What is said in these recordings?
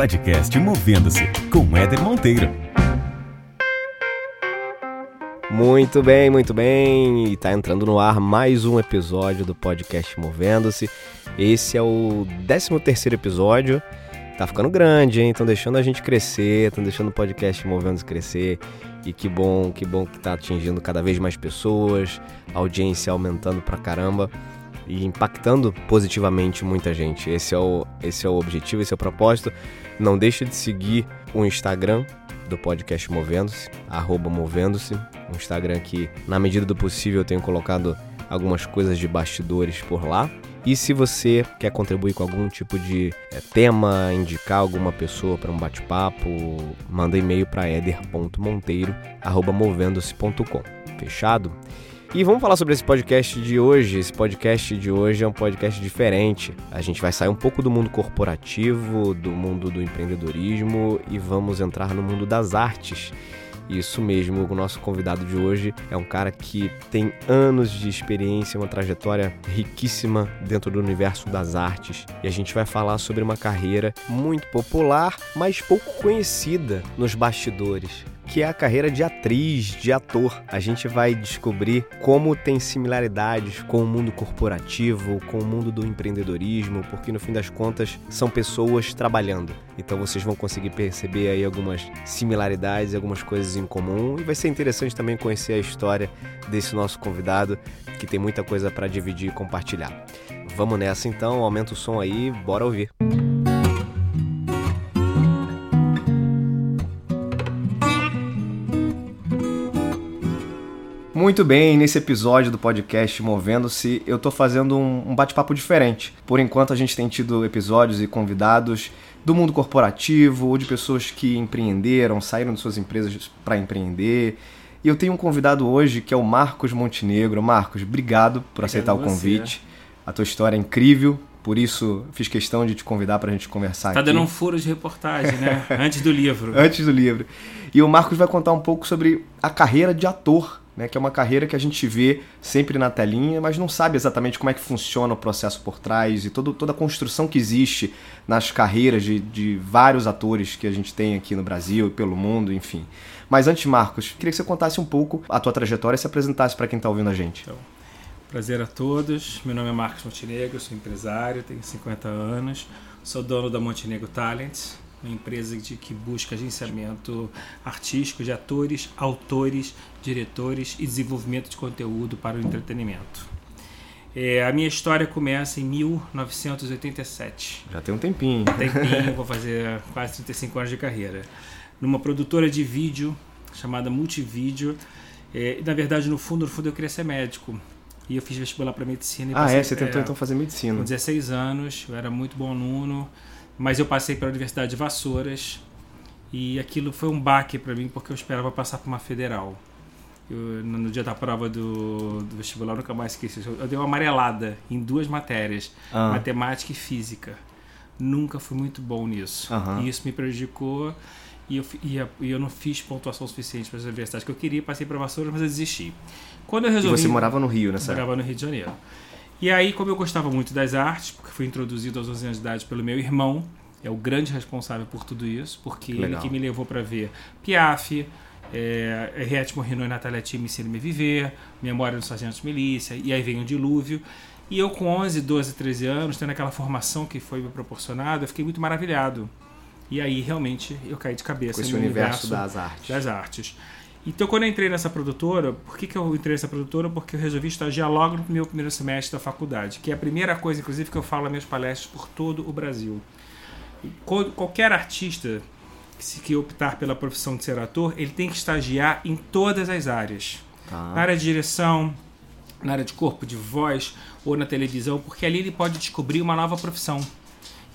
podcast Movendo-se com Éder Monteiro. Muito bem, muito bem. E tá entrando no ar mais um episódio do podcast Movendo-se. Esse é o 13 terceiro episódio. Tá ficando grande, hein? Estão deixando a gente crescer, estão deixando o podcast Movendo-se crescer. E que bom, que bom que tá atingindo cada vez mais pessoas, a audiência aumentando pra caramba e impactando positivamente muita gente. Esse é o, esse é o objetivo, esse é o propósito. Não deixe de seguir o Instagram do podcast Movendo-se, arroba Movendo-se, um Instagram que, na medida do possível, eu tenho colocado algumas coisas de bastidores por lá. E se você quer contribuir com algum tipo de é, tema, indicar alguma pessoa para um bate-papo, manda e-mail para eder.monteiro@movendo-se.com. Fechado? E vamos falar sobre esse podcast de hoje. Esse podcast de hoje é um podcast diferente. A gente vai sair um pouco do mundo corporativo, do mundo do empreendedorismo e vamos entrar no mundo das artes. Isso mesmo, o nosso convidado de hoje é um cara que tem anos de experiência, uma trajetória riquíssima dentro do universo das artes. E a gente vai falar sobre uma carreira muito popular, mas pouco conhecida nos bastidores que é a carreira de atriz, de ator. A gente vai descobrir como tem similaridades com o mundo corporativo, com o mundo do empreendedorismo, porque no fim das contas são pessoas trabalhando. Então vocês vão conseguir perceber aí algumas similaridades, algumas coisas em comum e vai ser interessante também conhecer a história desse nosso convidado, que tem muita coisa para dividir e compartilhar. Vamos nessa então, aumenta o som aí, bora ouvir. Muito bem, nesse episódio do podcast Movendo-se, eu tô fazendo um, um bate-papo diferente. Por enquanto, a gente tem tido episódios e convidados do mundo corporativo ou de pessoas que empreenderam, saíram de suas empresas para empreender. E eu tenho um convidado hoje que é o Marcos Montenegro. Marcos, obrigado por aceitar o convite. A tua história é incrível, por isso fiz questão de te convidar para a gente conversar tá aqui. Dando um furo de reportagem, né? Antes do livro. Antes do livro. E o Marcos vai contar um pouco sobre a carreira de ator né, que é uma carreira que a gente vê sempre na telinha, mas não sabe exatamente como é que funciona o processo por trás e todo, toda a construção que existe nas carreiras de, de vários atores que a gente tem aqui no Brasil e pelo mundo, enfim. Mas antes, Marcos, queria que você contasse um pouco a tua trajetória e se apresentasse para quem está ouvindo a gente. Então, prazer a todos. Meu nome é Marcos Montenegro, sou empresário, tenho 50 anos, sou dono da Montenegro Talent, uma empresa de, que busca agenciamento artístico de atores, autores, diretores e desenvolvimento de conteúdo para o entretenimento. É, a minha história começa em 1987. Já tem um tempinho. Tempinho, vou fazer quase 35 anos de carreira. Numa produtora de vídeo chamada Multivídeo. É, na verdade, no fundo, no fundo, eu queria ser médico. E eu fiz vestibular para medicina. ah, passei, é? Você tentou é, então fazer medicina? Com 16 anos, eu era muito bom aluno. Mas eu passei pela Universidade de Vassouras e aquilo foi um baque para mim porque eu esperava passar para uma federal. Eu, no dia da prova do, do vestibular, eu nunca mais esqueci. Eu, dei uma amarelada em duas matérias, ah. matemática e física. Nunca fui muito bom nisso. Uhum. E isso me prejudicou e eu, e, e eu não fiz pontuação suficiente para as universidades que eu queria. Passei para Vassouras, mas eu desisti. Quando eu resolvi... E você morava no Rio nessa Morava no Rio de Janeiro. E aí, como eu gostava muito das artes, porque fui introduzido aos 11 anos de idade pelo meu irmão, é o grande responsável por tudo isso, porque Legal. ele que me levou para ver Piaf, é, Henriette Morrino e Natália Tia Me Ensina Me Viver, Memória do Sargento de Milícia, e aí vem o Dilúvio. E eu com 11, 12, 13 anos, tendo aquela formação que foi me proporcionada, eu fiquei muito maravilhado. E aí realmente eu caí de cabeça Com esse no universo, universo das artes. Das artes. Então, quando eu entrei nessa produtora, por que, que eu entrei nessa produtora? Porque eu resolvi estagiar logo no meu primeiro semestre da faculdade, que é a primeira coisa, inclusive, que eu falo nas minhas palestras por todo o Brasil. Qualquer artista que optar pela profissão de ser ator, ele tem que estagiar em todas as áreas. Ah. Na área de direção, na área de corpo, de voz ou na televisão, porque ali ele pode descobrir uma nova profissão.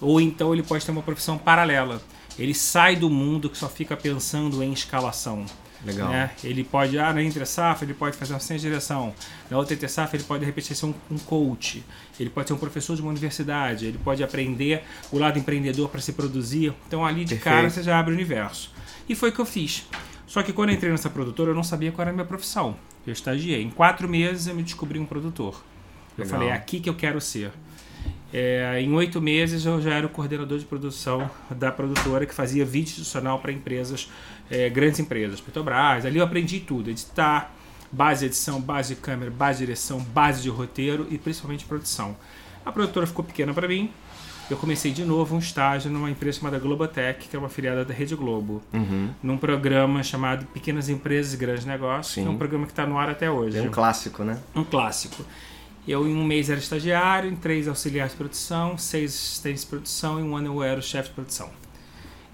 Ou então ele pode ter uma profissão paralela. Ele sai do mundo que só fica pensando em escalação. Legal. Né? Ele pode, ah, na entre safra, ele pode fazer uma ciência de direção. Na outra entre safra, ele pode, de repente, ser um, um, coach. Ele pode ser um professor de uma universidade. Ele pode aprender o lado empreendedor para se produzir. Então, ali de Perfeito. cara, você já abre o universo. E foi o que eu fiz. Só que quando eu entrei nessa produtora, eu não sabia qual era a minha profissão. Eu estagiei. Em quatro meses, eu me descobri um produtor. Eu Legal. falei, é aqui que eu quero ser. É, em oito meses eu já era o coordenador de produção da produtora que fazia vídeo institucional para empresas, é, grandes empresas, Petrobras. Ali eu aprendi tudo: editar, base de edição, base de câmera, base de direção, base de roteiro e principalmente produção. A produtora ficou pequena para mim. Eu comecei de novo um estágio numa empresa chamada Globotech, que é uma filiada da Rede Globo, Uhum. num programa chamado Pequenas Empresas e Grandes Negócios, que é Sim. um programa que está no ar até hoje. É um clássico, né? Um clássico. Eu, em um mês, era estagiário, em três, auxiliares de produção, seis assistentes de produção, e um ano eu era o chefe de produção.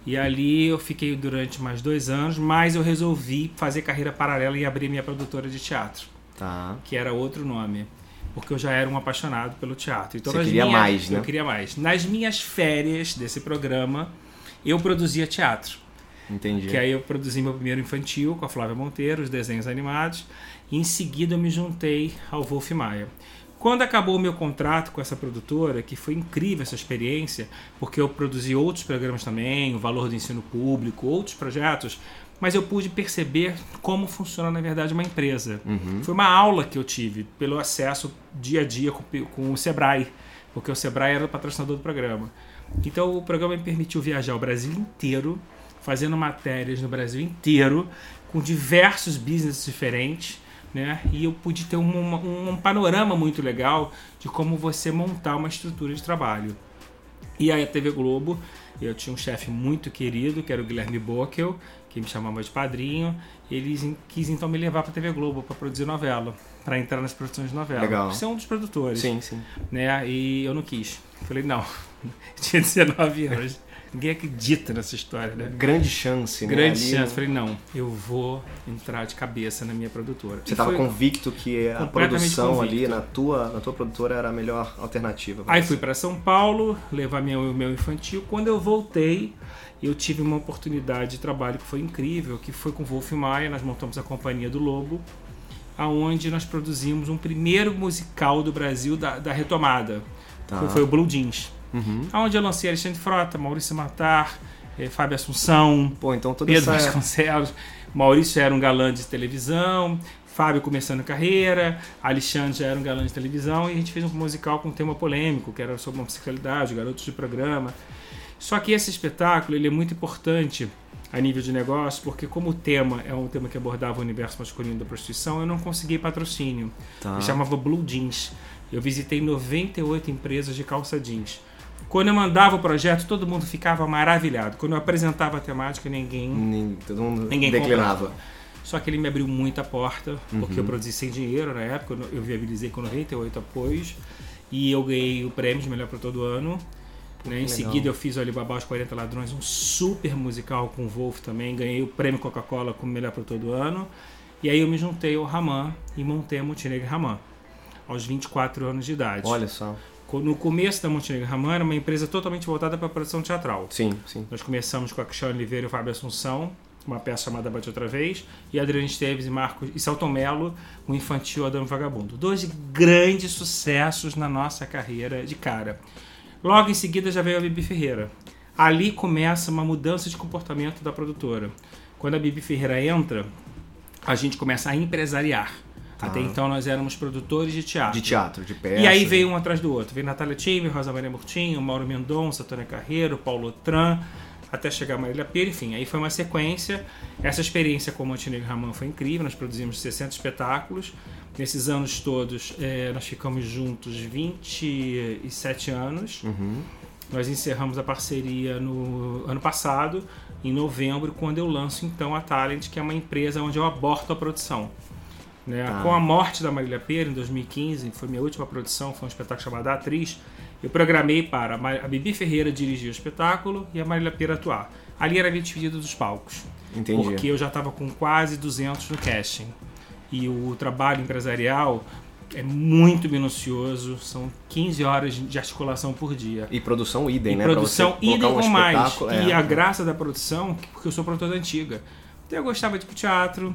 E ali eu fiquei durante mais dois anos, mas eu resolvi fazer carreira paralela e abrir minha produtora de teatro, Tá. que era outro nome, porque eu já era um apaixonado pelo teatro. Então, Você queria minhas- mais, né? Eu queria mais. Nas minhas férias desse programa, eu produzia teatro. Entendi. Que aí eu produzi meu primeiro infantil com a Flávia Monteiro, os desenhos animados, e em seguida eu me juntei ao Wolf Maia. Quando acabou o meu contrato com essa produtora, que foi incrível essa experiência, porque eu produzi outros programas também, o Valor do Ensino Público, outros projetos, mas eu pude perceber como funciona na verdade uma empresa. Uhum. Foi uma aula que eu tive pelo acesso dia a dia com, com o Sebrae, porque o Sebrae era o patrocinador do programa. Então o programa me permitiu viajar o Brasil inteiro, fazendo matérias no Brasil inteiro, com diversos business diferentes, né? E eu pude ter um, um, um panorama muito legal de como você montar uma estrutura de trabalho. E aí a TV Globo, eu tinha um chefe muito querido, que era o Guilherme Bockel, que me chamava de padrinho. Ele quis então me levar para a TV Globo para produzir novela, para entrar nas produções de novela. Legal. Você é um dos produtores, Sim, sim. né? E eu não quis. Falei, não, tinha 19 anos. Ninguém acredita nessa história, né? Grande chance, né? Grande Ali, chance. Falei, não, eu vou entrar de cabeça na minha produtora. Você estava convicto que a produção ali convicto. na tua, na tua produtora era a melhor alternativa. Aí você. fui para São Paulo levar meu, meu infantil. Quando eu voltei, eu tive uma oportunidade de trabalho que foi incrível, que foi com o Wolf Maia. Nós montamos a Companhia do Lobo, aonde nós produzimos um primeiro musical do Brasil da, da retomada. Tá. Foi, foi o Blue Jeans. Uhum. Onde eu lancei Alexandre Frota, Maurício Matar, eh, Fábio Assunção, Pô, então Pedro essa... Vasconcelos. Maurício era um galã de televisão, Fábio começando carreira, Alexandre já era um galã de televisão e a gente fez um musical com um tema polêmico, que era sobre homossexualidade, garotos de programa. Só que esse espetáculo ele é muito importante a nível de negócio, porque como o tema é um tema que abordava o universo masculino da prostituição, eu não consegui patrocínio. Tá. Ele chamava Blue Jeans. Eu visitei 98 empresas de calça jeans. Quando eu mandava o projeto, todo mundo ficava maravilhado. Quando eu apresentava a temática, ninguém Nin- Todo mundo Ninguém declinava. só que ele me abriu muita porta, porque Uhum. eu produzi sem dinheiro na época, eu- viabilizei com 98 apoios e eu ganhei o prêmio de melhor produtor do ano. Né? Em legal. seguida eu fiz o Alibaba os 40 Ladrões, um super musical com o Wolf também, ganhei o prêmio Coca-Cola como melhor produtor do ano. E aí eu me juntei ao Raman e montei a Montenegro Raman, aos 24 anos de idade. Olha só. No começo da Montenegro Raman era uma empresa totalmente voltada para a produção teatral. Sim, sim. Nós começamos com a Cristiane Oliveira e o Fábio Assunção, uma peça chamada Bate Outra Vez, e Adriano Esteves e Marcos e Celton Mello, o infantil Adão Vagabundo. Dois grandes sucessos na nossa carreira de cara. Logo em seguida já veio a Bibi Ferreira. Ali começa uma mudança de comportamento da produtora. Quando a Bibi Ferreira entra, a gente começa a empresariar. Tá. Até então nós éramos produtores de teatro. De teatro, de peça. E aí veio um atrás do outro. Veio Natália Time, Rosa Maria Murtinho, Mauro Mendonça, Tônia Carreiro, Paulo Tran, até chegar a Marília Pera, enfim. Aí foi uma sequência. Essa experiência com o Montenegro Ramon foi incrível. Nós produzimos 60 espetáculos. Nesses anos todos, eh, nós ficamos juntos 27 anos. Uhum. Nós encerramos a parceria no ano passado, em novembro, quando eu lanço então a Talent, que é uma empresa onde eu aborto a produção. Né? Tá. Com a morte da Marília Pera em 2015, foi minha última produção, foi um espetáculo chamado A Atriz. Eu programei para a Bibi Ferreira dirigir o espetáculo e a Marília Pera atuar. Ali era a minha despedida dos palcos. Entendi. Porque eu já estava com quase 200 no casting. E o trabalho empresarial é muito minucioso, são 15 horas de articulação por dia. E produção idem, E né? Produção idem um ou mais. espetáculo, E é. a graça da produção, porque eu sou produtor da antiga. Então eu gostava de ir pro teatro,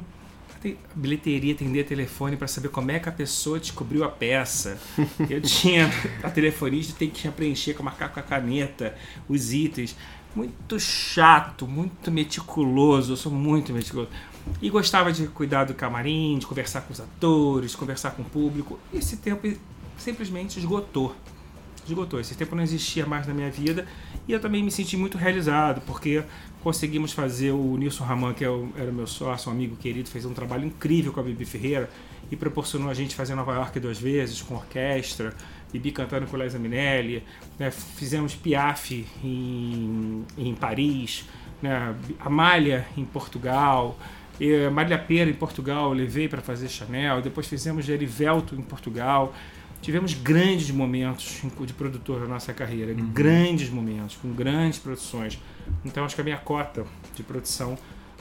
bilheteria, atender telefone para saber como é que a pessoa descobriu a peça. Eu tinha a telefonista tem que preencher, com marcar com a caneta, os itens. Muito chato, muito meticuloso. Eu sou muito meticuloso. E gostava de cuidar do camarim, de conversar com os atores, conversar com o público. Esse tempo simplesmente esgotou. esgotou. Esse tempo não existia mais na minha vida e eu também me senti muito realizado, porque conseguimos fazer o Nilson Raman, que é era meu sócio, um amigo querido, fez um trabalho incrível com a Bibi Ferreira e proporcionou a gente fazer Nova York duas vezes, com orquestra, Bibi cantando com Liza Minelli, né? fizemos Piaf em, em Paris, né? Amália em Portugal, Marília Pera em Portugal, levei para fazer Chanel, depois fizemos Gerivelto em Portugal. Tivemos grandes momentos de produtor na nossa carreira, uhum. grandes momentos, com grandes produções. Então acho que a minha cota de produção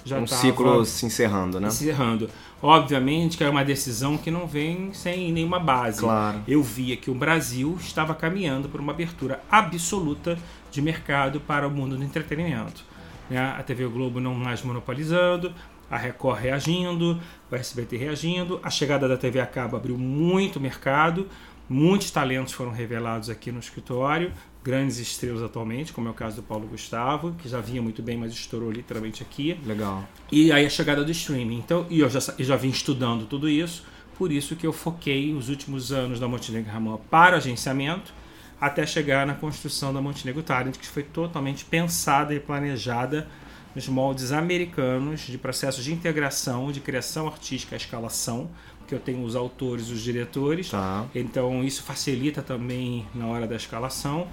já um ciclo se encerrando, né? Encerrando. Obviamente que é uma decisão que não vem sem nenhuma base. Claro. Eu via que o Brasil estava caminhando por uma abertura absoluta de mercado para o mundo do entretenimento. Né? A TV Globo não mais monopolizando, a Record reagindo, o SBT reagindo, a chegada da TV a cabo abriu muito mercado, muitos talentos foram revelados aqui no escritório, grandes estrelas atualmente, como é o caso do Paulo Gustavo, que já vinha muito bem, mas estourou literalmente aqui. Legal. E aí a chegada do streaming. Então, e eu já, eu já vim estudando tudo isso, por isso que eu foquei os últimos anos da Montenegro Ramon para agenciamento, até chegar na construção da Montenegro Talent, que foi totalmente pensada e planejada nos moldes americanos de processos de integração, de criação artística à escalação, porque eu tenho os autores, os diretores, Tá. então isso facilita também na hora da escalação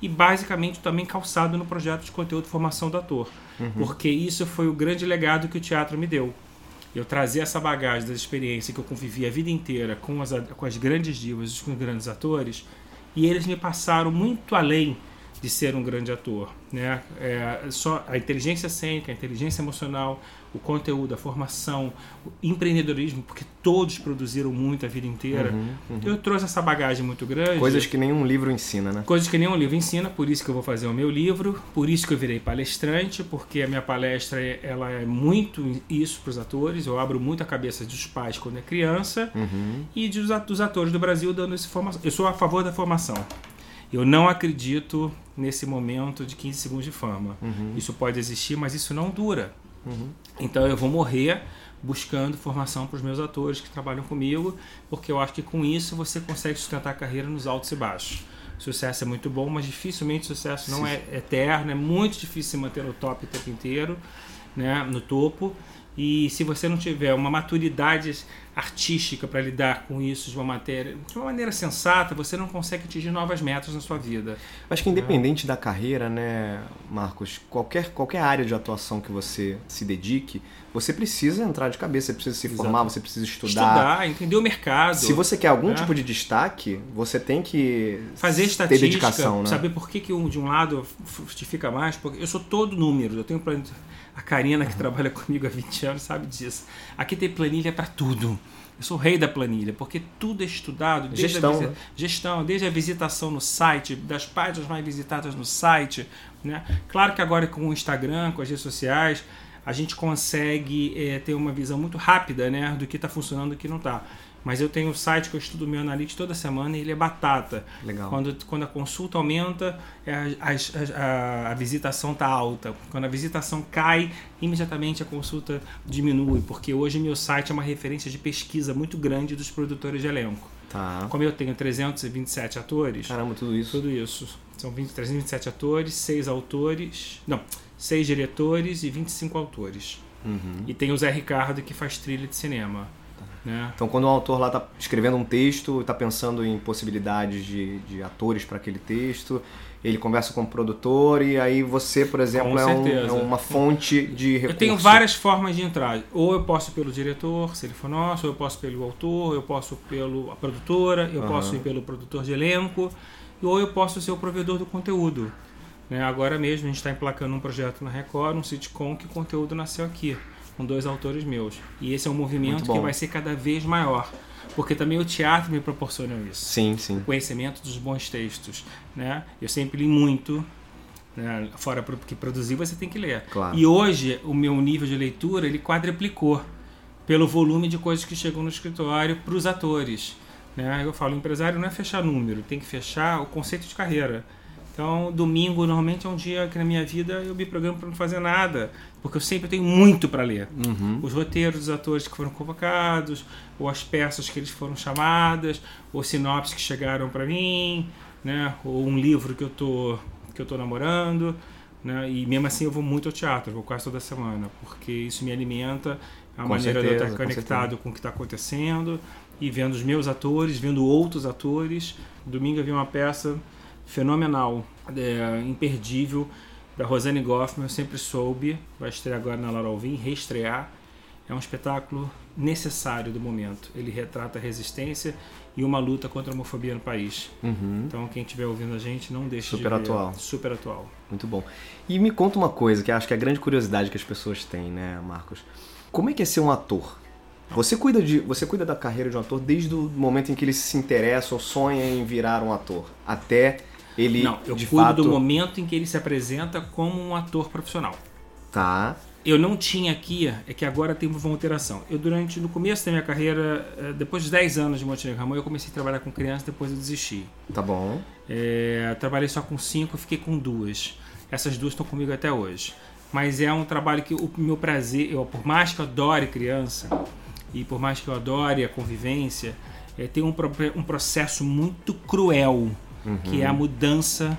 e basicamente também calçado no projeto de conteúdo de formação do ator, porque isso foi o grande legado que o teatro me deu. Eu trazer essa bagagem da experiência que eu convivi a vida inteira com as, com as grandes divas, com os grandes atores, e eles me passaram muito além de ser um grande ator, né? É, só a inteligência cênica, a inteligência emocional, o conteúdo, a formação, o empreendedorismo, porque todos produziram muito a vida inteira. Eu trouxe essa bagagem muito grande. Coisas que nenhum livro ensina, né? Coisas que nenhum livro ensina, por isso que eu vou fazer o meu livro, por isso que eu virei palestrante, porque a minha palestra ela é muito isso para os atores, eu abro muito a cabeça dos pais quando é criança Uhum. e dos atores do Brasil dando essa formação. Eu sou a favor da formação. Eu não acredito nesse momento de 15 segundos de fama. Isso pode existir, mas isso não dura. Então eu vou morrer buscando formação para os meus atores que trabalham comigo, porque eu acho que com isso você consegue sustentar a carreira nos altos e baixos. Sucesso é muito bom, mas dificilmente o sucesso não é eterno, é muito difícil se manter no top o tempo inteiro, né, no topo. E se você não tiver uma maturidade artística para lidar com isso de uma matéria, de uma maneira sensata, você não consegue atingir novas metas na sua vida. Acho que independente da carreira, né, Marcos, qualquer, qualquer área de atuação que você se dedique, você precisa entrar de cabeça, você precisa se formar, Exato. você precisa estudar. Estudar, entender o mercado. Se você quer algum né? tipo de destaque, você tem que fazer ter estatística, dedicação, né? saber por que, que um de um lado justifica mais, porque eu sou todo número, eu tenho. A Karina, que trabalha comigo há 20 anos, sabe disso. Aqui tem planilha para tudo. Eu sou o rei da planilha, porque tudo é estudado. Desde Gestão, A visi- né? Gestão, desde a visitação no site, das páginas mais visitadas no site. Né? Claro que agora com o Instagram, com as redes sociais, a gente consegue eh, ter uma visão muito rápida né, do que está funcionando e do que não está. Mas eu tenho um site que eu estudo o meu analytics toda semana e ele é batata. Legal. Quando, quando a consulta aumenta, é, a, as- as- a- a visitação está alta. Quando a visitação cai, imediatamente a consulta diminui, porque hoje meu site é uma referência de pesquisa muito grande dos produtores de elenco. Tá. Como eu tenho 327 atores, Caramba, tudo isso. tudo isso. São 20, 327 atores, 6 autores. Não, 6 diretores e 25 autores. Uhum. E tem o Zé Ricardo que faz trilha de cinema. Né? Então, quando o autor lá está escrevendo um texto, está pensando em possibilidades de, de atores para aquele texto, ele conversa com o produtor e aí você, por exemplo, é, um- é uma fonte de recurso. Eu tenho várias formas de entrar. Ou eu posso pelo diretor, se ele for nosso, ou eu posso pelo autor, eu posso pelo a produtora, eu Aham. posso ir pelo produtor de elenco, ou eu posso ser o provedor do conteúdo. Né? Agora mesmo a gente está emplacando um projeto na Record, um sitcom, que o conteúdo nasceu aqui, com dois autores meus. E esse é um movimento que vai ser cada vez maior. Porque também o teatro me proporciona isso Sim, sim. conhecimento dos bons textos, né? Eu sempre li muito, né? fora que produzir você tem que ler. Claro. E hoje o meu nível de leitura ele quadriplicou pelo volume de coisas que chegam no escritório para os atores, né? Eu falo, empresário não é fechar número, tem que fechar o conceito de carreira. Então, domingo normalmente é um dia que na minha vida eu me programo para não fazer nada, porque eu sempre tenho muito para ler Uhum. os roteiros dos atores que foram convocados, ou as peças que eles foram chamadas, ou sinopses que chegaram para mim, né? Ou um livro que eu tô que eu tô namorando, né? E mesmo assim eu vou muito ao teatro, vou quase toda semana, porque isso me alimenta a Com maneira de eu certeza, estar com conectado certeza. com o que está acontecendo e vendo os meus atores, vendo outros atores. Domingo eu vi uma peça fenomenal, é, imperdível, da Rosane Goffman, eu sempre soube, vai estrear agora na Laura Alvim, reestrear. É um espetáculo necessário do momento. Ele retrata a resistência e uma luta contra a homofobia no país. Uhum. Então, quem estiver ouvindo a gente, não deixe Super de ver. atual. Super atual. Muito bom. E me conta uma coisa, que acho que é a grande curiosidade que as pessoas têm, né, Marcos? Como é que é ser um ator? Você cuida, de, você cuida da carreira de um ator desde o momento em que ele se interessa ou sonha em virar um ator, até ele, não, eu de cuido fato... do momento em que ele se apresenta como um ator profissional. Tá, Eu não tinha aqui, é que agora tem uma alteração. Eu, durante, no começo da minha carreira, eh, depois de 10 anos de Montenegro Ramon, eu comecei a trabalhar com crianças, depois eu desisti. tá bom. É, trabalhei só com cinco, fiquei com duas. Essas duas estão comigo até hoje. Mas é um trabalho que o meu prazer, eu, por mais que eu adore criança e por mais que eu adore a convivência, é, tem um, um processo muito cruel, que é a mudança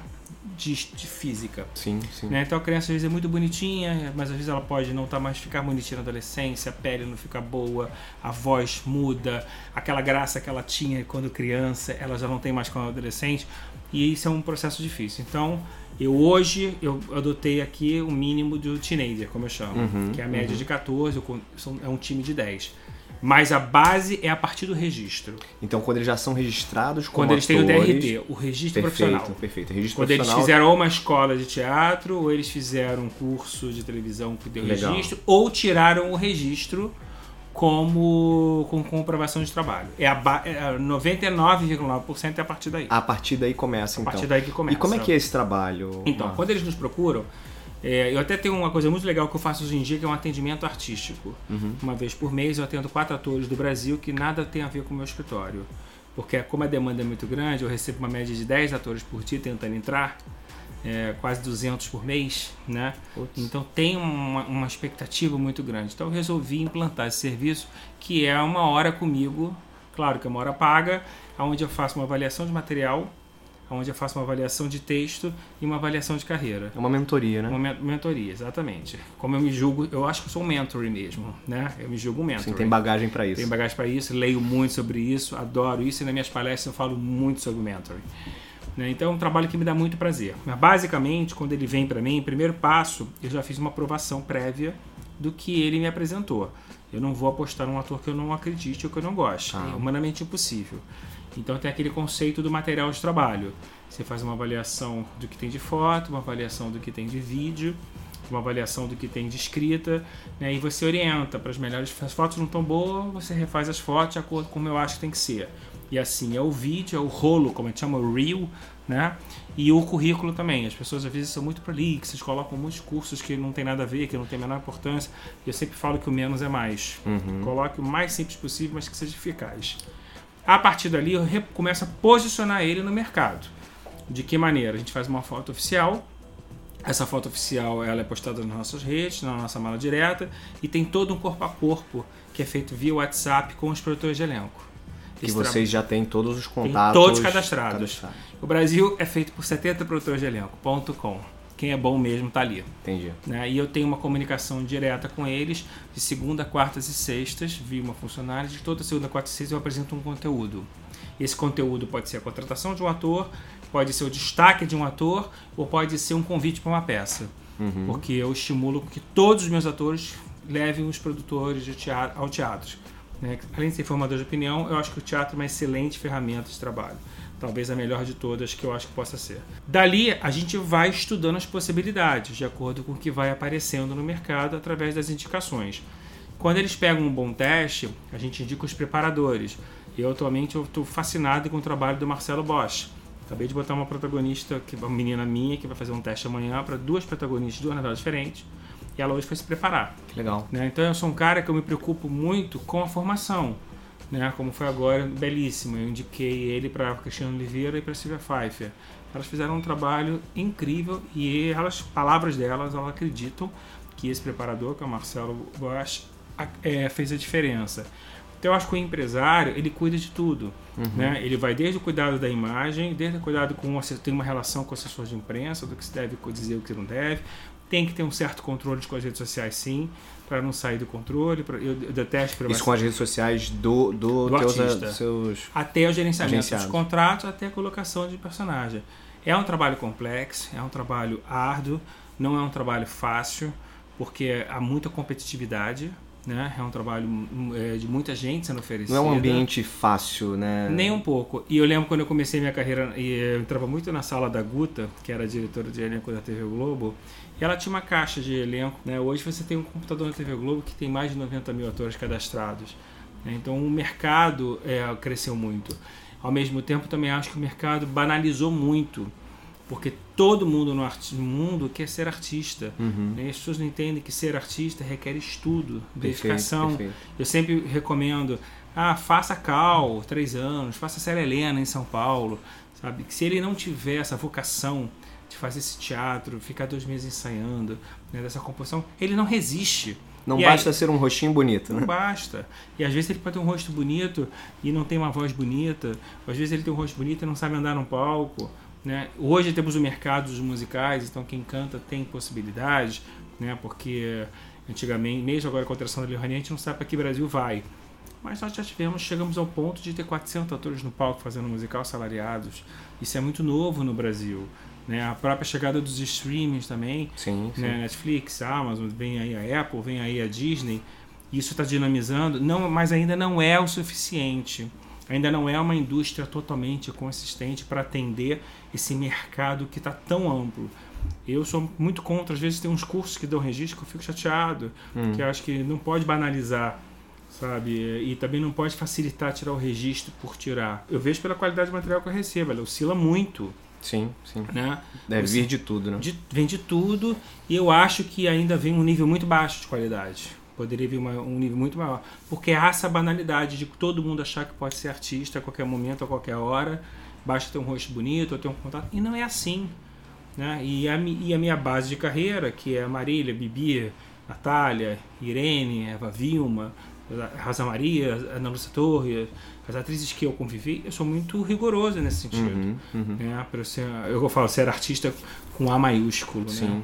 de, de física. Sim, sim. Né? Então a criança às vezes é muito bonitinha, mas às vezes ela pode não tá mais ficar bonitinha na adolescência, a pele não fica boa, a voz muda, aquela graça que ela tinha quando criança, ela já não tem mais quando adolescente, e isso é um processo difícil. Então, eu hoje eu adotei aqui o mínimo do teenager, como eu chamo, Uhum, que é a média de 14, eu são- é um time de 10. Mas a base é a partir do registro. Então, quando eles já são registrados como Quando eles têm o atores- DRT, o registro Perfeito, profissional. perfeito. Registro Quando eles profissional. fizeram ou uma escola de teatro, ou eles fizeram um curso de televisão que deu Legal. registro, ou tiraram o registro como com comprovação de trabalho. É a ba- é 99,9% é a partir daí. A partir daí começa, a então. partir daí que começa. E como é que é esse trabalho? Então, Marcos? quando eles nos procuram, é, eu até tenho uma coisa muito legal que eu faço hoje em dia, que é um atendimento artístico. Uhum. Uma vez por mês eu atendo quatro atores do Brasil que nada tem a ver com o meu escritório. Porque como a demanda é muito grande, eu recebo uma média de 10 atores por dia tentando entrar, é, quase 200 por mês, né? Putz. Então tem uma, uma expectativa muito grande. Então eu resolvi implantar esse serviço, que é uma hora comigo, claro que é uma hora paga, onde eu faço uma avaliação de material, onde eu faço uma avaliação de texto e uma avaliação de carreira. É uma mentoria, né? Uma men- mentoria, exatamente. Como eu me julgo, eu acho que eu sou um mentor mesmo, né? Eu me julgo um mentor. Sim, tem bagagem pra isso. Tenho bagagem para isso, leio muito sobre isso, adoro isso e nas minhas palestras eu falo muito sobre mentoring. Né? Então é um trabalho que me dá muito prazer. Mas basicamente, quando ele vem para mim, primeiro passo, eu já fiz uma aprovação prévia do que ele me apresentou. Eu não vou apostar num ator que eu não acredite ou que eu não goste. Ah. É humanamente impossível. Então tem aquele conceito do material de trabalho. Você faz uma avaliação do que tem de foto, uma avaliação do que tem de vídeo, uma avaliação do que tem de escrita, né? e você orienta para as melhores. As fotos não estão boas, você refaz as fotos de acordo com como eu acho que tem que ser. E assim é o vídeo, é o rolo, como a gente chama, o reel, né? E o currículo também. As pessoas às vezes são muito prolixas, colocam muitos cursos que não tem nada a ver, que não tem a menor importância. E eu sempre falo que o menos é mais. Uhum. Coloque o mais simples possível, mas que seja eficaz. A partir dali, eu começo a posicionar ele no mercado. De que maneira? A gente faz uma foto oficial. Essa foto oficial ela é postada nas nossas redes, na nossa mala direta, e tem todo um corpo a corpo que é feito via WhatsApp com os produtores de elenco. Que vocês já têm todos os Tem contatos. todos cadastrados. cadastrados. O Brasil é feito por 70 produtores de elenco.com. Quem é bom mesmo tá ali. Entendi. né? E eu tenho uma comunicação direta com eles de segunda, quartas e sextas, via uma funcionária. De toda segunda, quarta e sexta eu apresento um conteúdo. Esse conteúdo pode ser a contratação de um ator, pode ser o destaque de um ator, ou pode ser um convite para uma peça. Uhum. Porque eu estimulo que todos os meus atores levem os produtores teatro, ao teatro. Né? Além de ser formador de opinião, eu acho que o teatro é uma excelente ferramenta de trabalho. Talvez a melhor de todas que eu acho que possa ser. Dali, a gente vai estudando as possibilidades, de acordo com o que vai aparecendo no mercado através das indicações. Quando eles pegam um bom teste, a gente indica os preparadores. Eu atualmente estou fascinado com o trabalho do Marcelo Bosch. Acabei de botar uma protagonista, que uma menina minha, que vai fazer um teste amanhã para duas protagonistas de duas novelas diferentes. E ela hoje foi se preparar. Legal. né? Então eu sou um cara que eu me preocupo muito com a formação. Né? Como foi agora, belíssimo. Eu indiquei ele para Cristiano Oliveira e para Silvia Pfeiffer. Elas fizeram um trabalho incrível e elas, palavras delas, elas acreditam que esse preparador, que é o Marcelo Bosch, é, fez a diferença. Então eu acho que o empresário, ele cuida de tudo. Uhum. Né? Ele vai desde o cuidado da imagem, desde o cuidado com tem uma relação com o assessor de imprensa, do que se deve dizer e o que não deve. Tem que ter um certo controle com as redes sociais, sim, para não sair do controle. Pra, eu, eu detesto Isso com as redes sociais do, do, do teus, artista. seus... Até o gerenciamento dos contratos, até a colocação de personagem. É um trabalho complexo, é um trabalho árduo, não é um trabalho fácil, porque há muita competitividade, né? É um trabalho hum, é, de muita gente sendo oferecida. Não é um ambiente fácil, né? Nem um pouco. E eu lembro quando eu comecei minha carreira, e eu entrava muito na sala da Guta, que era diretora de elenco da TV Globo, e ela tinha uma caixa de elenco. Né? Hoje você tem um computador na TV Globo que tem mais de 90 mil atores cadastrados. Né? Então o mercado é, cresceu muito. Ao mesmo tempo, também acho que o mercado banalizou muito, porque todo mundo no, no mundo quer ser artista. Uhum. Né? As pessoas não entendem que ser artista requer estudo, dedicação. perfeito. Eu sempre recomendo, ah, faça Cal, três anos, faça Célia Helena em São Paulo, sabe? Que se ele não tiver essa vocação de fazer esse teatro, ficar dois meses ensaiando, né, dessa composição, ele não resiste. Não E basta aí- ser um rostinho bonito, não né? basta. E às vezes ele pode ter um rosto bonito e não tem uma voz bonita. Ou às vezes ele tem um rosto bonito e não sabe andar num palco. Né? Hoje temos o mercado dos musicais, então quem canta tem possibilidades, né? porque antigamente, mesmo agora com a atração da Lei Rouanet, a gente não sabe para que Brasil vai. Mas nós já tivemos, chegamos ao ponto de ter 400 atores no palco fazendo musical salariados. Isso é muito novo no Brasil. Né? A própria chegada dos streamings também, Sim, sim. né? Netflix, Amazon, vem aí a Apple, vem aí a Disney. Isso está dinamizando, não, mas ainda não é o suficiente. Ainda não é uma indústria totalmente consistente para atender esse mercado que está tão amplo. Eu sou muito contra, às vezes tem uns cursos que dão registro que eu fico chateado, Hum. que acho que não pode banalizar, sabe? E também não pode facilitar tirar o registro por tirar. Eu vejo pela qualidade do material que eu recebo, ela oscila muito, Sim, sim. né? Deve vir de tudo, né? De- vem de tudo e eu acho que ainda vem um nível muito baixo de qualidade. Poderia vir uma- um nível muito maior. Porque há essa banalidade de todo mundo achar que pode ser artista a qualquer momento, a qualquer hora. Basta ter um rosto bonito ou ter um contato. E não é assim. Né? E, a, e a minha base de carreira, que é a Marília, Bibi, Natália, Irene, Eva Vilma, a Rosa Maria, a Ana Lúcia Torres, as atrizes que eu convivi, eu sou muito rigoroso nesse sentido Uhum, uhum. né? Para ser, eu falo ser artista com A maiúsculo, Sim. né?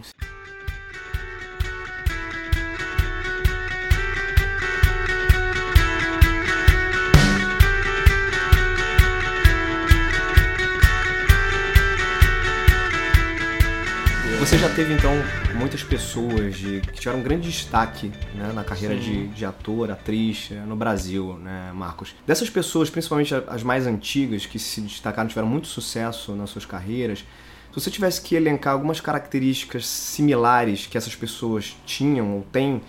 Você já teve, então, muitas pessoas de- que tiveram um grande destaque né, na carreira de, de ator, atriz eh, no Brasil, né, Marcos? Dessas pessoas, principalmente as mais antigas, que se destacaram, tiveram muito sucesso nas suas carreiras, se você tivesse que elencar algumas características similares que essas pessoas tinham ou têm,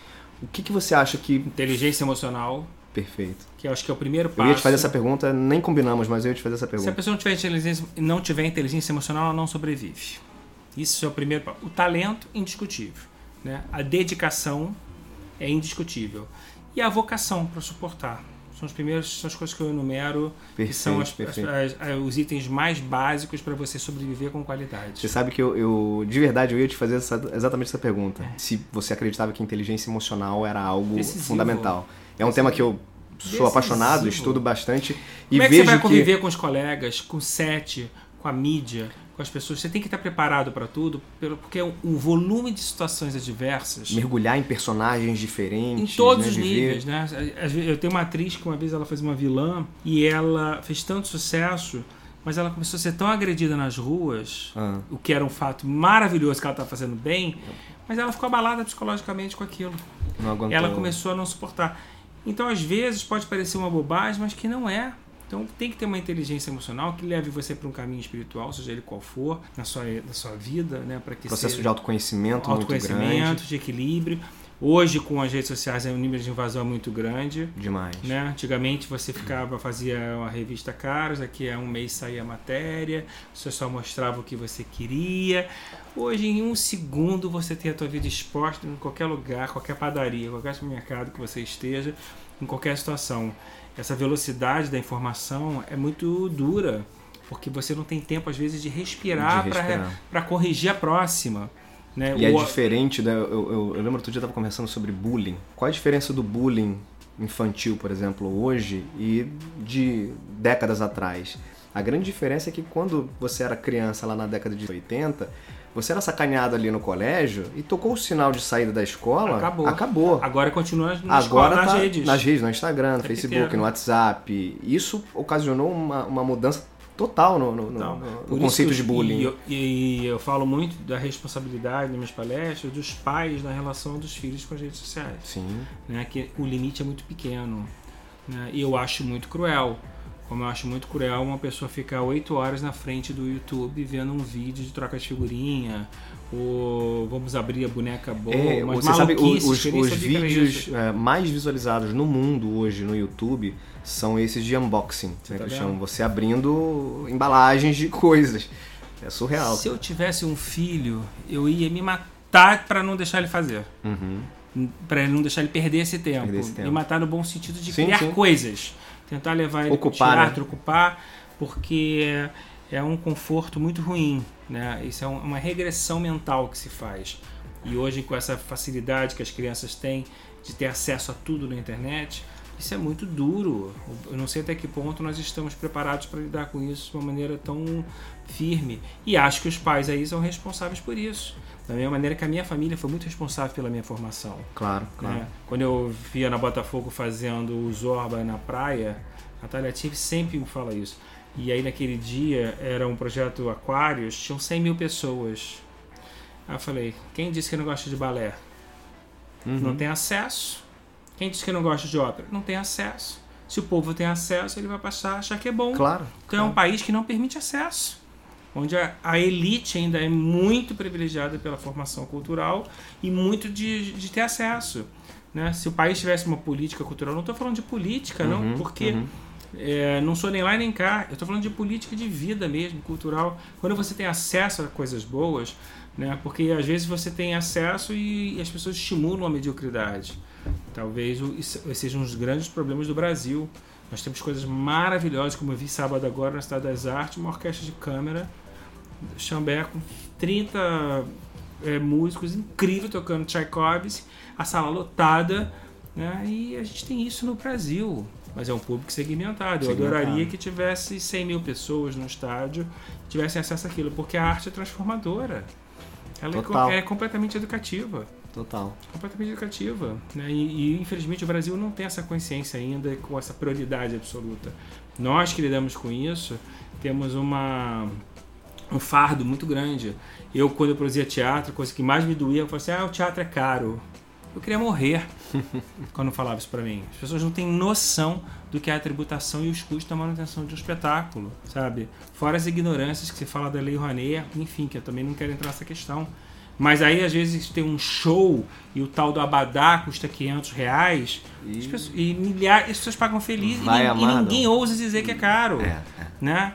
o que, que você acha que... Inteligência emocional, Perfeito. que eu acho que é o primeiro passo. Eu ia te fazer essa pergunta, nem combinamos, mas eu ia te fazer essa Se a pergunta. pessoa não tiver inteligência, não tiver inteligência emocional, ela não sobrevive. Isso é o primeiro. O talento, indiscutível. Né? A dedicação é indiscutível. E a vocação para suportar. São os primeiros, são as coisas que eu enumero, que são as- Perfeito, as- as- os itens mais básicos para você sobreviver com qualidade. Você sabe que eu, eu- de verdade, eu ia te fazer essa- exatamente essa pergunta. Se você acreditava que a inteligência emocional era algo Decisivo. fundamental. É um tema que eu sou Decisivo. apaixonado, estudo bastante e Como é que vejo você vai que conviver com os colegas, com o set, com a mídia, com as pessoas? Você tem que estar preparado para tudo, porque o o volume de situações adversas mergulhar em personagens em diferentes, todos né, os viver- níveis, né? Eu tenho uma atriz que uma vez ela fez uma vilã e ela fez tanto sucesso, mas ela começou a ser tão agredida nas ruas, Ah, o que era um fato maravilhoso que ela estava fazendo bem, mas ela ficou abalada psicologicamente com aquilo. ela começou a não suportar. Então, às vezes, pode parecer uma bobagem, mas que não é. Então, tem que ter uma inteligência emocional que leve você para um caminho espiritual, seja ele qual for, na sua, na sua vida, né? Para que processo de autoconhecimento, autoconhecimento, de equilíbrio. Hoje, com as redes sociais, o nível de invasão é muito grande. Demais. Né? Antigamente você ficava, fazia uma revista Caros, daqui a um mês saía a matéria, você só mostrava o que você queria. Hoje, em um segundo, você tem a tua vida exposta em qualquer lugar, qualquer padaria, qualquer supermercado que você esteja, em qualquer situação. Essa velocidade da informação é muito dura, porque você não tem tempo, às vezes, de respirar, respirar. para corrigir a próxima. Né? E é O- diferente, da, eu, eu, eu lembro outro dia eu estava conversando sobre bullying. Qual a diferença do bullying infantil, por exemplo, hoje e de décadas atrás. A grande diferença é que quando você era criança lá na década de 80, você era sacaneado ali no colégio e tocou o sinal de saída da escola, Acabou. acabou. Agora continua nas, Agora escola, tá nas redes. nas redes, no Instagram, no É Facebook, no WhatsApp. Isso ocasionou uma, uma mudança total no, no- Então, no conceito de bullying. E eu, e eu falo muito da responsabilidade nas minhas palestras dos pais na relação dos filhos com as redes sociais. Sim, né, que o limite é muito pequeno. Né, e eu acho muito cruel. Como eu acho muito cruel uma pessoa ficar oito horas na frente do YouTube vendo um vídeo de troca de figurinha, ou vamos abrir a boneca boa, É, você sabe, os, os vídeos é, mais visualizados no mundo hoje no YouTube são esses de unboxing, né, tá que chamam você abrindo embalagens de coisas. É surreal. Se eu tivesse um filho, eu ia me matar para não deixar ele fazer. Uhum. Para não deixar ele perder esse tempo. Perder esse tempo. Me matar no bom sentido de Sim, criar sim. coisas. Tentar levar ele Ocupar, né? teatro, ocupar, porque é um conforto muito ruim. Né? Isso é um- uma regressão mental que se faz. E hoje, com essa facilidade que as crianças têm de ter acesso a tudo na internet, isso é muito duro. Eu não sei até que ponto nós estamos preparados para lidar com isso de uma maneira tão firme. E acho que os pais aí são responsáveis por isso. Da mesma maneira que a minha família foi muito responsável pela minha formação. Claro, claro. né? Quando eu via na Botafogo fazendo o Zorba na praia, a Thalia Tive sempre me fala isso. E aí naquele dia era um projeto Aquários, tinham 100 mil pessoas. Aí eu falei, quem disse que não gosta de balé? Uhum. Não tem acesso. Quem disse que não gosta de ópera? Não tem acesso. Se o povo tem acesso, ele vai passar a achar que é bom. Claro. Então é um país que não permite acesso, onde a, a elite ainda é muito privilegiada pela formação cultural e muito de, de ter acesso. Né? Se o país tivesse uma política cultural, não estou falando de política, não, Uhum, porque uhum. é, não sou nem lá nem cá. Eu estou falando de política de vida mesmo, cultural. Quando você tem acesso a coisas boas, né? porque às vezes você tem acesso e, e as pessoas estimulam a mediocridade. Talvez seja um dos grandes problemas do Brasil. Nós temos coisas maravilhosas, como eu vi sábado agora na Cidade das Artes, uma orquestra de câmara, Chambé com 30 é, músicos incríveis tocando Tchaikovsky, a sala lotada, né? E a gente tem isso no Brasil. Mas é um público segmentado. Eu Segmentado. adoraria que tivesse 100 mil pessoas no estádio que tivessem acesso àquilo, porque a arte é transformadora. Ela é, é completamente educativa Total. completamente educativa. Né? E, e, infelizmente o Brasil não tem essa consciência ainda com essa prioridade absoluta. Nós que lidamos com isso temos uma um fardo muito grande. Eu, quando eu produzia teatro, a coisa que mais me doía, eu falava assim: ah, o teatro é caro. Eu queria morrer quando falava isso pra mim. As pessoas não têm noção do que é a tributação e os custos da manutenção de um espetáculo, sabe? Fora as ignorâncias que se fala da Lei Rouanet, enfim, que eu também não quero entrar nessa questão. Mas aí, às vezes, tem um show e o tal do Abadá custa 500 reais E- as pessoas- e milhares, as pessoas pagam feliz e, e ninguém ousa dizer que é caro, É, é. né?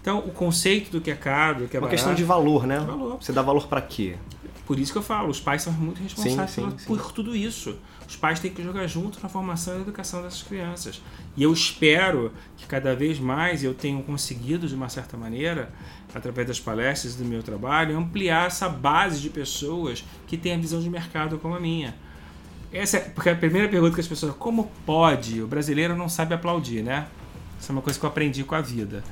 Então, o conceito do que é caro, do que é Uma barato, questão de valor, né? Valor. Você dá valor pra quê? Por isso que eu falo, os pais são muito responsáveis Sim, sim, pela- sim. por tudo isso. Os pais têm que jogar junto na formação e na educação dessas crianças. E eu espero que cada vez mais eu tenha conseguido, de uma certa maneira, através das palestras e do meu trabalho, ampliar essa base de pessoas que têm a visão de mercado como a minha. Essa é, porque a primeira pergunta que as pessoas, como pode? O brasileiro não sabe aplaudir, né? Isso é uma coisa que eu aprendi com a vida.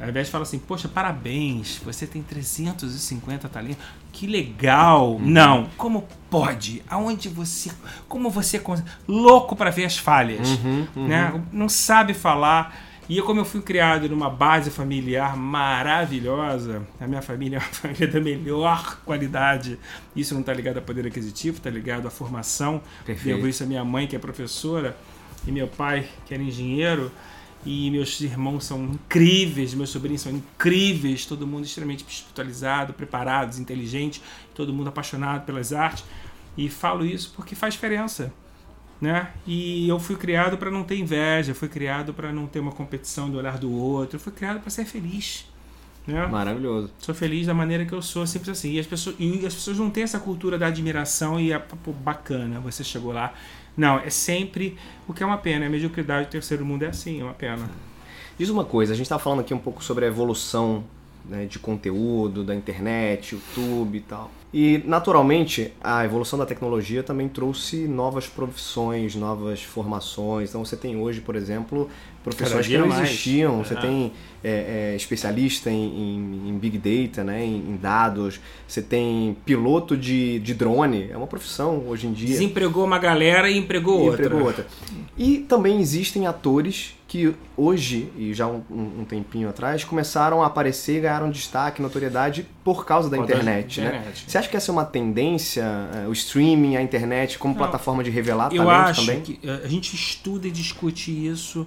Ao invés de falar assim, poxa, parabéns, você tem 350 talentos, que legal. Não, como pode? Aonde você, como você, cons- louco para ver as falhas, né? Não sabe falar. E eu, como eu fui criado numa base familiar maravilhosa, a minha família é uma família da melhor qualidade. Isso não está ligado a poder aquisitivo, está ligado à formação. Perfeito. Devo isso à minha mãe, que é professora, e meu pai, que era engenheiro. E meus irmãos são incríveis, meus sobrinhos são incríveis, todo mundo extremamente espiritualizado, preparados, inteligente, todo mundo apaixonado pelas artes. E falo isso porque faz diferença, né? E eu fui criado para não ter inveja, fui criado para não ter uma competição do olhar do outro, fui criado para ser feliz, né? Maravilhoso. Sou feliz da maneira que eu sou, simples assim. E as pessoas, e as pessoas não têm essa cultura da admiração e a, pô, bacana, você chegou lá. Não, é sempre o que é uma pena. A mediocridade do terceiro mundo é assim, é uma pena. Diz uma coisa, a gente tá falando aqui um pouco sobre a evolução né, de conteúdo, da internet, YouTube e tal. E, naturalmente, a evolução da tecnologia também trouxe novas profissões, novas formações. Então, você tem hoje, por exemplo, profissões que não mais. existiam. Você É. tem é, é, especialista em, em- em Big Data, né, em, em dados. Você tem piloto de, de drone. É uma profissão hoje em dia. Desempregou uma galera e empregou E outra. empregou outra. E também existem atores que hoje, e já um, um tempinho atrás, começaram a aparecer e ganharam destaque, notoriedade por causa da Por causa da internet, né? internet. Você acha que essa é uma tendência, eh, o streaming, a internet, como Não. plataforma de revelar Eu talento acho também? que eh, a gente estuda e discute isso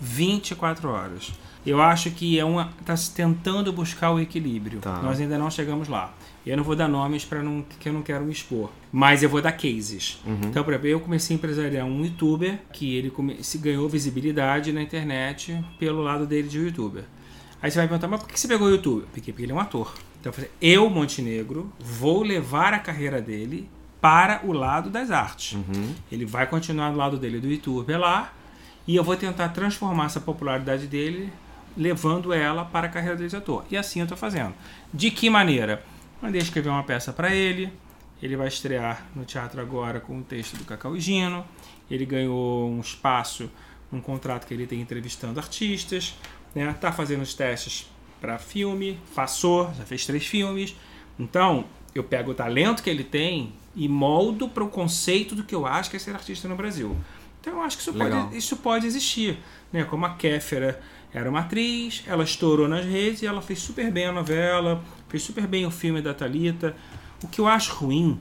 24 horas. Eu acho que é uma está se tentando buscar o equilíbrio. Tá. Nós ainda não chegamos lá. Eu não vou dar nomes para não que eu não quero me expor, mas eu vou dar cases. Uhum. Então, por exemplo, eu comecei a empresariar um youtuber que ele come- se ganhou visibilidade na internet pelo lado dele de youtuber. Aí você vai me perguntar, mas por que você pegou o YouTube? Porque, porque ele é um ator. Então eu falei, eu, Montenegro, vou levar a carreira dele para o lado das artes. Uhum. Ele vai continuar do lado dele do YouTube lá e eu vou tentar transformar essa popularidade dele, levando ela para a carreira dele de ator. E assim eu estou fazendo. De que maneira? Mandei escrever uma peça para ele. Ele vai estrear no teatro agora com o texto do Cacau e Gino. Ele ganhou um espaço, um contrato que ele tem entrevistando artistas. Né? Tá fazendo os testes para filme, passou, já fez três filmes. Então, eu pego o talento que ele tem e moldo para o conceito do que eu acho que é ser artista no Brasil. Então, eu acho que isso, Legal. pode, isso pode existir. Né? Como a Kéfera era uma atriz, ela estourou nas redes e ela fez super bem a novela, fez super bem o filme da Talita. O que eu acho ruim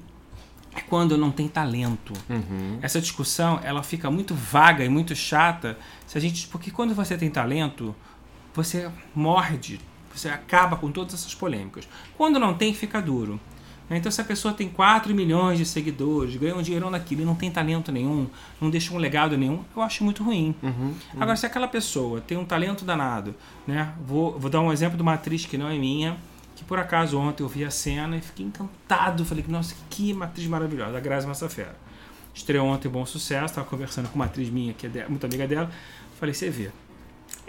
é quando não tem talento. Uhum. Essa discussão ela fica muito vaga e muito chata se a gente porque quando você tem talento você morde, você acaba com todas essas polêmicas. Quando não tem fica duro. Né? Então se a pessoa tem 4 milhões de seguidores, ganha um dinheirão naquilo e não tem talento nenhum, não deixa um legado nenhum, eu acho muito ruim. Uhum. Agora, se aquela pessoa tem um talento danado, né? Vou, vou dar um exemplo de uma atriz que não é minha, que por acaso ontem eu vi a cena e fiquei encantado. Falei, nossa, que atriz maravilhosa, a Grazi Massafera. Estreou ontem Bom Sucesso, estava conversando com uma atriz minha, que é de- muito amiga dela. Falei, você vê,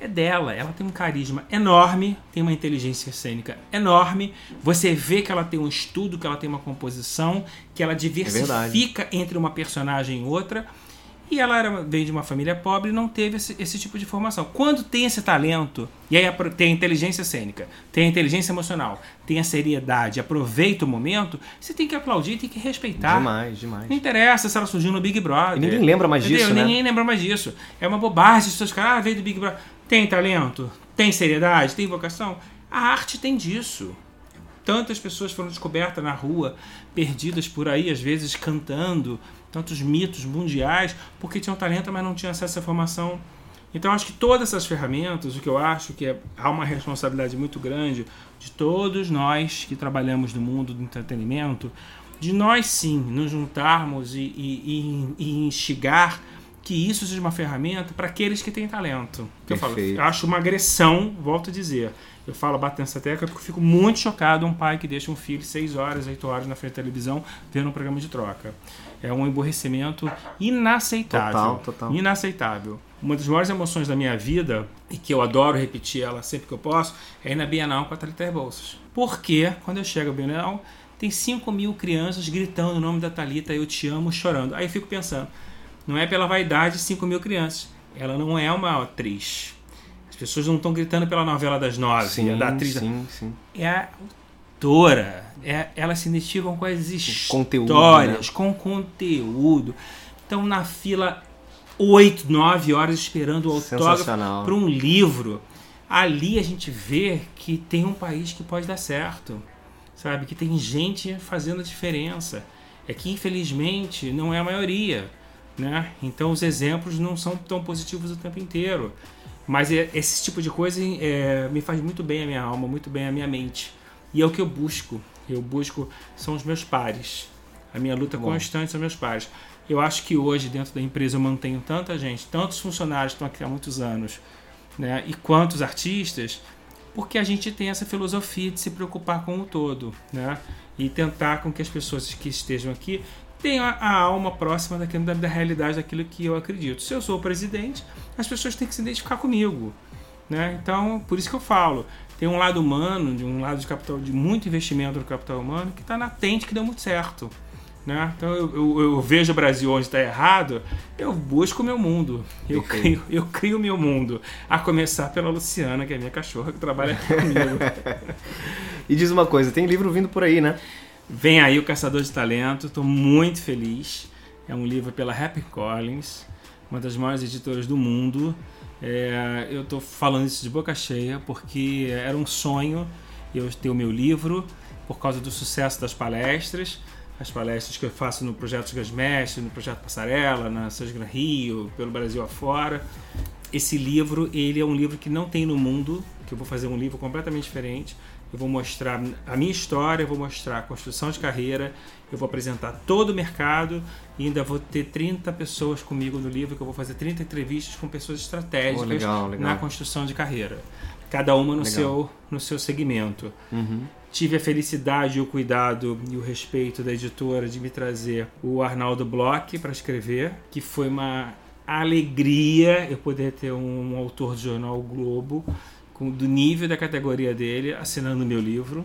é dela, ela tem um carisma enorme, tem uma inteligência cênica enorme. Você vê que ela tem um estudo, que ela tem uma composição, que ela diversifica entre uma personagem e outra. E ela era, veio de uma família pobre e não teve esse, esse tipo de formação. Quando tem esse talento, e aí tem a inteligência cênica, tem a inteligência emocional, tem a seriedade, aproveita o momento, você tem que aplaudir, tem que respeitar. Demais, demais. Não interessa se ela surgiu no Big Brother. E ninguém lembra mais Entendeu? disso, né? Ninguém lembra mais disso. É uma bobagem as pessoas ficarem, ah, veio do Big Brother. Tem talento? Tem seriedade? Tem vocação? A arte tem disso. Tantas pessoas foram descobertas na rua, perdidas por aí, às vezes cantando, tantos mitos mundiais, porque tinham talento, mas não tinham acesso à formação. Então, acho que todas essas ferramentas, o que eu acho que é, há uma responsabilidade muito grande de todos nós que trabalhamos no mundo do entretenimento, de nós sim nos juntarmos e, e, e, e instigar que isso seja uma ferramenta para aqueles que têm talento. Que Eu, falo, eu acho uma agressão, volto a dizer. Eu falo, bato nessa tecla porque eu fico muito chocado um pai que deixa um filho 6 horas, 8 horas na frente da televisão vendo um programa de troca. É um emborrecimento inaceitável. Total, total. Inaceitável. Uma das maiores emoções da minha vida, e que eu adoro repetir ela sempre que eu posso, é ir na Bienal com a Thalita Rebouças. Porque, quando eu chego à Bienal, tem 5 mil crianças gritando o nome da Thalita, eu te amo, chorando. Aí eu fico pensando, não é pela vaidade 5 mil crianças. Ela não é uma atriz. As pessoas não estão gritando pela novela das nove, Sim, da atriz. sim, sim. É a autora. É, elas se identificam com as conteúdo, histórias, né? com conteúdo. Estão na fila 8, 9 horas esperando o autógrafo para um livro. Ali a gente vê que tem um país que pode dar certo, sabe? Que tem gente fazendo a diferença. É que infelizmente não é a maioria, né? Então os exemplos não são tão positivos o tempo inteiro. Mas é- esse tipo de coisa é, me faz muito bem a minha alma, muito bem a minha mente. E é o que eu busco. Eu busco são os meus pares. A minha luta Bom. constante são meus pares. Eu acho que hoje dentro da empresa eu mantenho tanta gente, tantos funcionários que estão aqui há muitos anos, né? E quantos artistas, porque a gente tem essa filosofia de se preocupar com o todo, né? E tentar com que as pessoas que estejam aqui tenham a, alma próxima daquilo, da, da realidade daquilo que eu acredito. Se eu sou o presidente, as pessoas têm que se identificar comigo. Né? Então, por isso que eu falo, tem um lado humano, de um lado de capital, de muito investimento no capital humano que está latente, que deu muito certo. Né? Então eu, eu, eu vejo o Brasil onde está errado, eu busco o meu mundo, eu crio, eu crio o meu mundo. A começar pela Luciana, que é minha cachorra, que trabalha comigo. e diz uma coisa, tem livro vindo por aí, né? Vem aí o Caçador de Talento, estou muito feliz. É um livro pela Happy Collins, uma das maiores editoras do mundo. É, eu estou falando isso de boca cheia porque era um sonho eu ter o meu livro por causa do sucesso das palestras as palestras que eu faço no Projeto Gasmestre, no Projeto Passarela, na Sesgran Rio, pelo Brasil afora. Esse livro, ele é um livro que não tem no mundo, que eu vou fazer um livro completamente diferente. Eu vou mostrar a minha história, eu vou mostrar a construção de carreira, eu vou apresentar todo o mercado e ainda vou ter 30 pessoas comigo no livro, que eu vou fazer 30 entrevistas com pessoas estratégicas oh, legal, legal. na construção de carreira. Cada uma no, seu, no seu segmento. Uhum tive a felicidade, o cuidado e o respeito da editora de me trazer o Arnaldo Bloch para escrever, que foi uma alegria eu poder ter um, autor de jornal o Globo do nível da categoria dele assinando meu livro.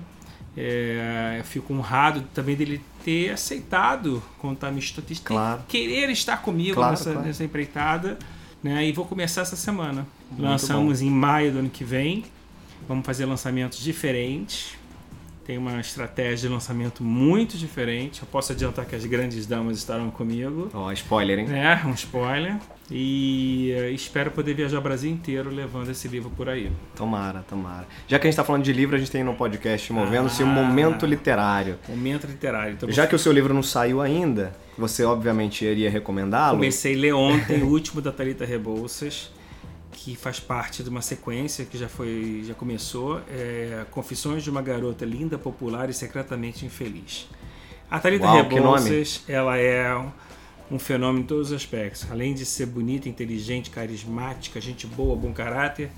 É, eu fico honrado também dele ter aceitado contar minha história, claro. querer estar comigo claro, nessa, claro. nessa empreitada. Né? E vou começar essa semana. Muito Lançamos bom. em maio do ano que vem. Vamos fazer lançamentos diferentes tem uma estratégia de lançamento muito diferente. Eu posso adiantar que as grandes damas estarão comigo. Ó, oh, spoiler, hein? É, um spoiler. E uh, espero poder viajar o Brasil inteiro levando esse livro por aí. Tomara, tomara. Já que a gente está falando de livro, a gente tem no podcast Movendo-se ah, um momento literário. Momento literário. Então, Já que o seu livro não saiu ainda, você obviamente iria recomendá-lo? Comecei a ler ontem o último da Talita Rebouças que faz parte de uma sequência que já foi já começou é Confissões de uma garota linda, popular e secretamente infeliz. A Thalita Rebouças, ela é um fenômeno em todos os aspectos. Além de ser bonita, inteligente, carismática, gente boa, bom caráter,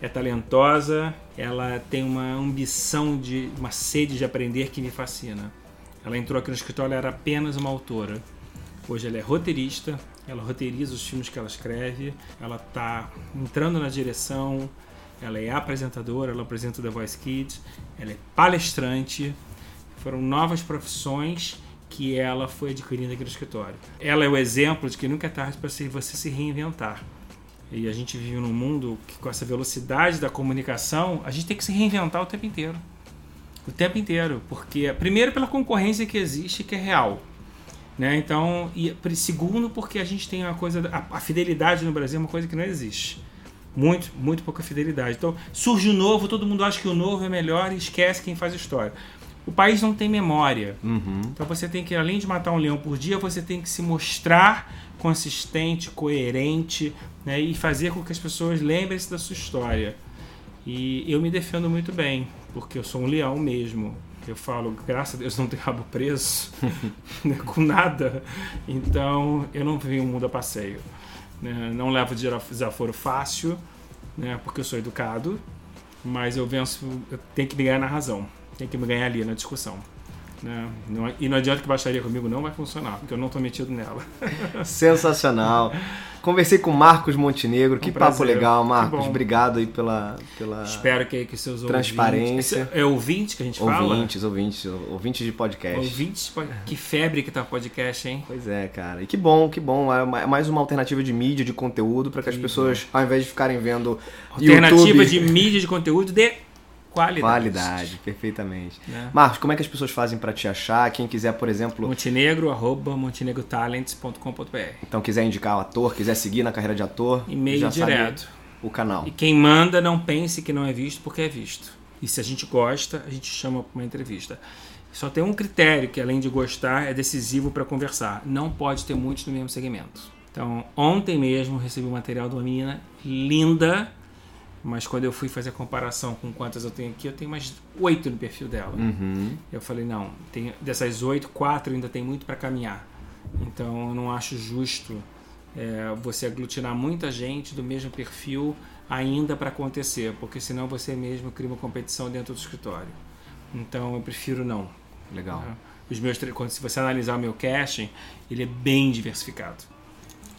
é talentosa, ela tem uma ambição de uma sede de aprender que me fascina. Ela entrou aqui no escritório, ela era apenas uma autora. Hoje ela é roteirista, ela roteiriza os filmes que ela escreve, ela está entrando na direção, ela é apresentadora, ela apresenta The Voice Kids, ela é palestrante. Foram novas profissões que ela foi adquirindo aqui no escritório. Ela é o exemplo de que nunca é tarde para você se reinventar. E a gente vive num mundo que, com essa velocidade da comunicação, a gente tem que se reinventar o tempo inteiro. O tempo inteiro. Porque, primeiro, pela concorrência que existe, que é real. Né? Então, e segundo, porque a gente tem uma coisa. A, a, fidelidade no Brasil é uma coisa que não existe. Muito, muito pouca fidelidade. Então, surge o novo, todo mundo acha que o novo é melhor e esquece quem faz história. O país não tem memória. Uhum. Então, você tem que, além de matar um leão por dia, você tem que se mostrar consistente, coerente né? e fazer com que as pessoas lembrem-se da sua história. E eu me defendo muito bem, porque eu sou um leão mesmo. Eu falo, graças a Deus não tem rabo preso né, com nada. Então eu não venho o mundo a passeio. Né? Não levo desaforo fácil, né, porque eu sou educado, mas eu venço, tenho que me ganhar na razão, tenho que me ganhar ali na discussão. Né? Não, e não adianta que baixaria comigo não vai funcionar, porque eu não estou metido nela. Sensacional. Conversei com Marcos Montenegro, que um papo legal, Marcos. Obrigado aí pela, pela Espero que, que seus transparência. Ouvintes, é ouvinte que a gente ouvintes, fala? Ouvintes, ouvintes, ouvintes de podcast. Ouvintes, que febre que tá podcast, hein? Pois é, cara. E que bom, que bom. É mais uma alternativa de mídia, de conteúdo, para que, as pessoas, ao invés de ficarem vendo Alternativa YouTube... de mídia, de conteúdo de Qualidade. Qualidade, perfeitamente. Né? Marcos, como é que as pessoas fazem para te achar? Quem quiser, por exemplo. Montenegro, arroba montenegrotalents.com.br. Então, quiser indicar o ator, quiser seguir na carreira de ator. E-mail direto. O canal. E quem manda, não pense que não é visto, porque é visto. E se a gente gosta, a gente chama para uma entrevista. Só tem um critério que, além de gostar, é decisivo para conversar. Não pode ter muitos no mesmo segmento. Então, ontem mesmo recebi um material de uma menina linda mas quando eu fui fazer a comparação com quantas eu tenho aqui, eu tenho mais oito no perfil dela. Uhum. Eu falei, não, tem, dessas oito, quatro ainda tem muito para caminhar. Então eu não acho justo é, você aglutinar muita gente do mesmo perfil ainda para acontecer, porque senão você mesmo cria uma competição dentro do escritório. Então eu prefiro não. Legal. Os meus, quando se você analisar o meu casting, ele é bem diversificado.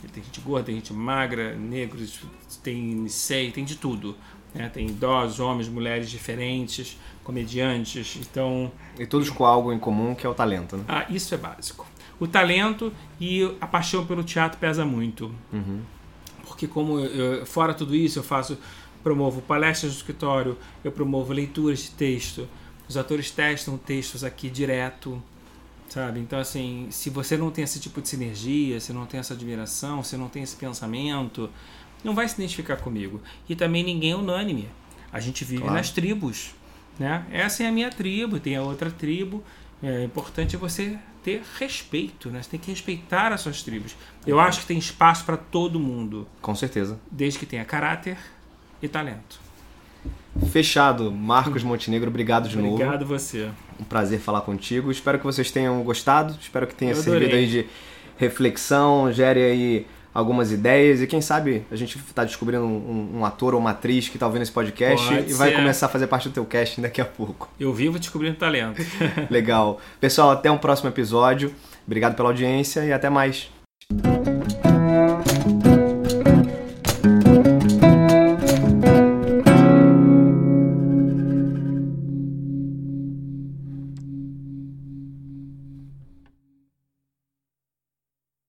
Tem gente gorda, tem gente magra, negros, tem sei, tem de tudo. Né? Tem idosos, homens, mulheres diferentes, comediantes. Então. E todos com algo em comum que é o talento, né? Ah, isso é básico. O talento e a paixão pelo teatro pesa muito. Uhum. Porque como eu, fora tudo isso, eu faço promovo palestras no escritório, eu promovo leituras de texto. Os atores testam textos aqui direto, sabe? Então assim, se você não tem esse tipo de sinergia, se não tem essa admiração, se não tem esse pensamento, não vai se identificar comigo. E também ninguém é unânime. A gente vive Claro. nas tribos, né? Essa é a minha tribo, tem a outra tribo. É importante você ter respeito, né? Você tem que respeitar as suas tribos. Eu acho que tem espaço para todo mundo, Com certeza. desde que tenha caráter e talento. Fechado. Marcos Montenegro, obrigado de novo. Obrigado você. Um prazer falar contigo. Espero que vocês tenham gostado. Espero que tenha Eu servido adorei. aí de reflexão, gere aí algumas ideias. E quem sabe a gente está descobrindo um, um ator ou uma atriz que está ouvindo esse podcast Pode e vai ser. começar a fazer parte do teu casting daqui a pouco. Eu vivo descobrindo talento. Legal. Pessoal, até um próximo episódio. Obrigado pela audiência e até mais.